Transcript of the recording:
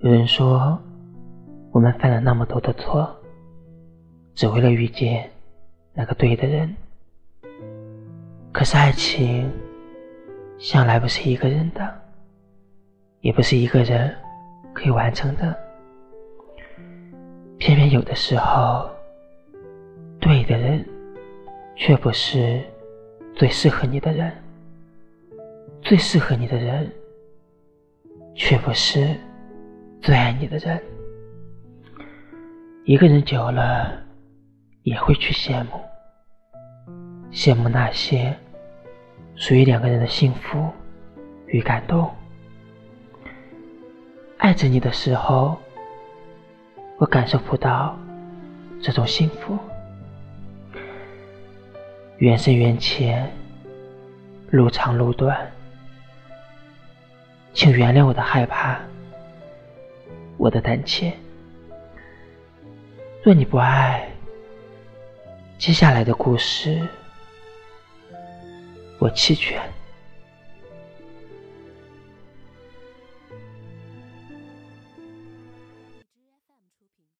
有人说，我们犯了那么多的错，只为了遇见那个对的人。可是爱情，向来不是一个人的，也不是一个人可以完成的。偏偏有的时候，对的人，却不是最适合你的人；最适合你的人，却不是。最爱你的人，一个人久了也会去羡慕，羡慕那些属于两个人的幸福与感动。爱着你的时候，我感受不到这种幸福。缘深缘浅，路长路短，请原谅我的害怕。我的胆怯。若你不爱，接下来的故事我弃权。